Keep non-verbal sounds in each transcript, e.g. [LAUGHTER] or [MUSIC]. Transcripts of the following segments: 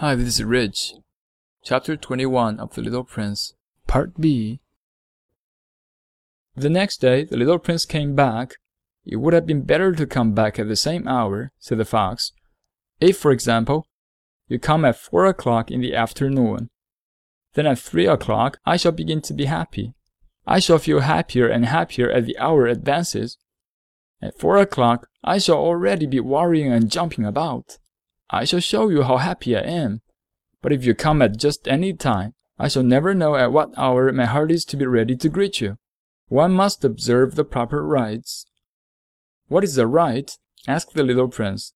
Hi, this is Rich. Chapter 21 of The Little Prince, Part B. The next day, the little prince came back. It would have been better to come back at the same hour, said the fox. If, for example, you come at four o'clock in the afternoon, then at three o'clock I shall begin to be happy. I shall feel happier and happier as the hour advances. At four o'clock I shall already be worrying and jumping about. I shall show you how happy I am. But if you come at just any time, I shall never know at what hour my heart is to be ready to greet you. One must observe the proper rites. What is a rite? asked the little prince.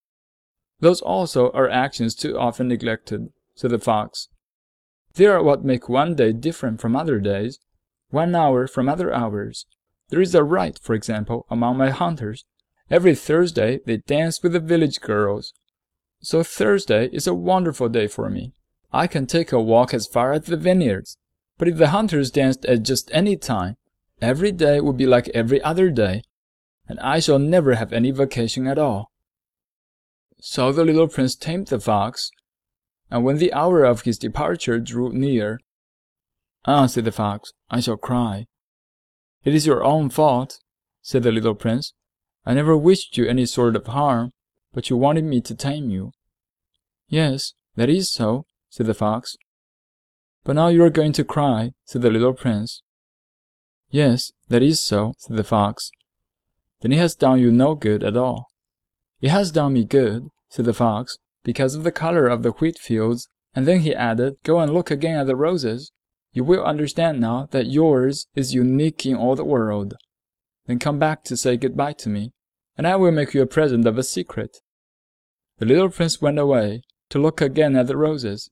Those also are actions too often neglected, said the fox. They are what make one day different from other days, one hour from other hours. There is a rite, for example, among my hunters. Every Thursday they dance with the village girls, so Thursday is a wonderful day for me. I can take a walk as far as the vineyards. But if the hunters danced at just any time, every day would be like every other day, and I shall never have any vacation at all. So the little prince tamed the fox, and when the hour of his departure drew near, Ah, said the fox, I shall cry. It is your own fault, said the little prince. I never wished you any sort of harm but you wanted me to tame you. Yes, that is so, said the fox. But now you are going to cry, said the little prince. Yes, that is so, said the fox. Then it has done you no good at all. It has done me good, said the fox, because of the color of the wheat fields, and then he added, Go and look again at the roses. You will understand now that yours is unique in all the world. Then come back to say goodbye to me and I will make you a present of a secret. The little prince went away to look again at the roses.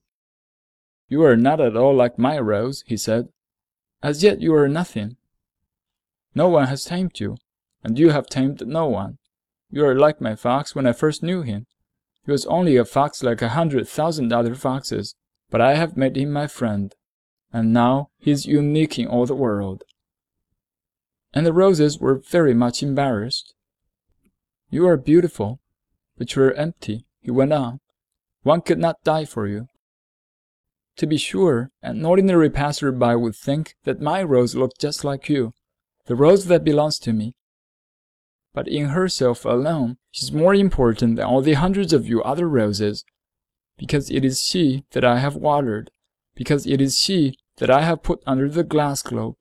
You are not at all like my rose, he said. As yet you are nothing. No one has tamed you, and you have tamed no one. You are like my fox when I first knew him. He was only a fox like a hundred thousand other foxes, but I have made him my friend, and now he is unique in all the world. And the roses were very much embarrassed. You are beautiful, but you are empty, he went on. One could not die for you. To be sure, an ordinary passer-by would think that my rose looked just like you, the rose that belongs to me. But in herself alone, she's more important than all the hundreds of you other roses, because it is she that I have watered, because it is she that I have put under the glass globe,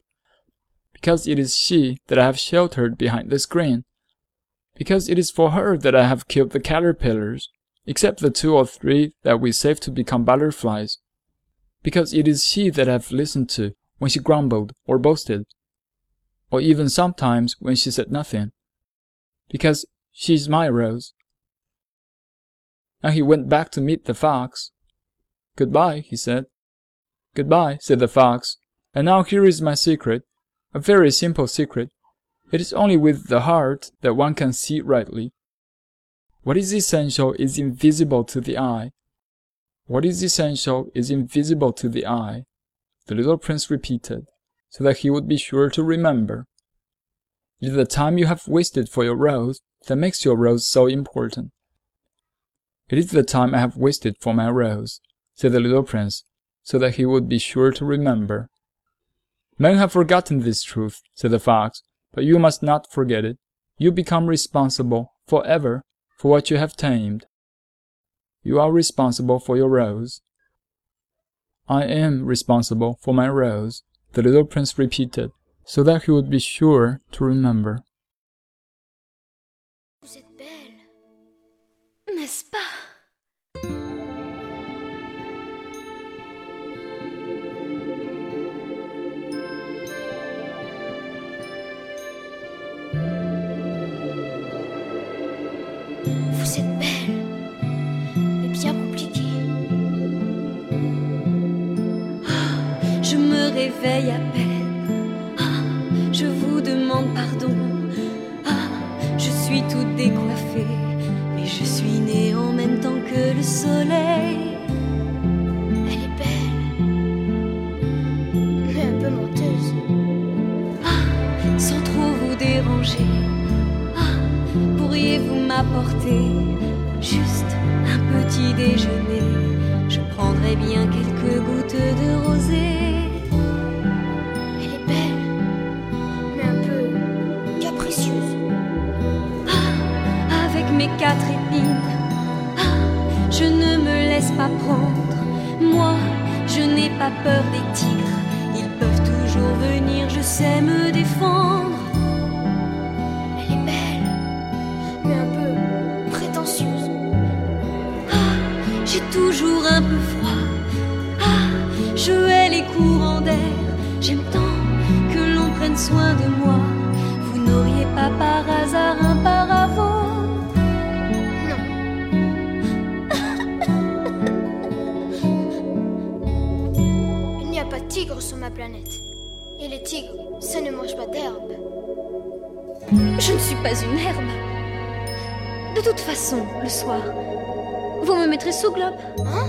because it is she that I have sheltered behind the screen, because it is for her that I have killed the caterpillars, except the two or three that we saved to become butterflies. Because it is she that I have listened to when she grumbled or boasted, or even sometimes when she said nothing. Because she is my rose. And he went back to meet the fox. Goodbye, he said. Goodbye, said the fox. And now here is my secret, a very simple secret, it is only with the heart that one can see rightly. What is essential is invisible to the eye. What is essential is invisible to the eye, the little prince repeated, so that he would be sure to remember. It is the time you have wasted for your rose that makes your rose so important. It is the time I have wasted for my rose, said the little prince, so that he would be sure to remember. Men have forgotten this truth, said the fox, but you must not forget it. You become responsible forever for what you have tamed. You are responsible for your rose. I am responsible for my rose, the little prince repeated, so that he would be sure to remember. Êtes belle, mais bien compliquée. Je me réveille à peine. Pourriez-vous m'apporter juste un petit déjeuner? Je prends j'aimerais bien quelques gouttes de rosée. Elle est belle, mais un peu capricieuse. Ah, avec mes quatre épines, ah, je ne me laisse pas prendre. Moi, je n'ai pas peur des tigres, ils peuvent toujours venir, je sais me défendre. Toujours un peu froid. Ah, je hais les courants d'air. J'aime tant que l'on prenne soin de moi. Vous n'auriez pas par hasard un paravent Non. [LAUGHS] Il n'y a pas de tigre sur ma planète. Et les tigres, ça ne mange pas d'herbe. Je ne suis pas une herbe. De toute façon, le soir, vous me mettrez sous globe. Hein?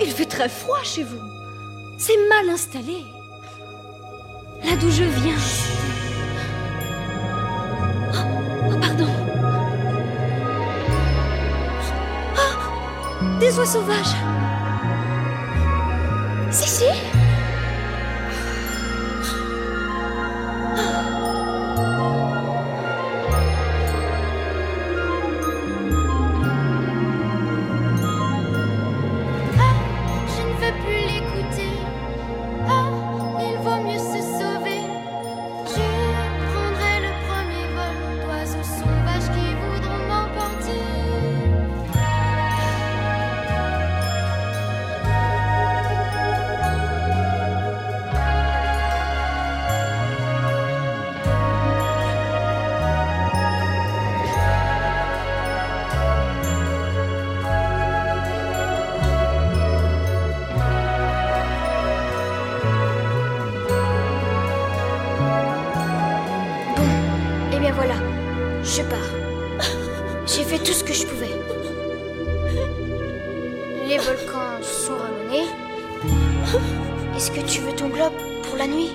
Il fait très froid chez vous. C'est mal installé. Là d'où je viens. Oh, oh, pardon. Oh, des oies sauvages. Si, si. Volcans sont ramenés. Est-ce que tu veux ton globe pour la nuit?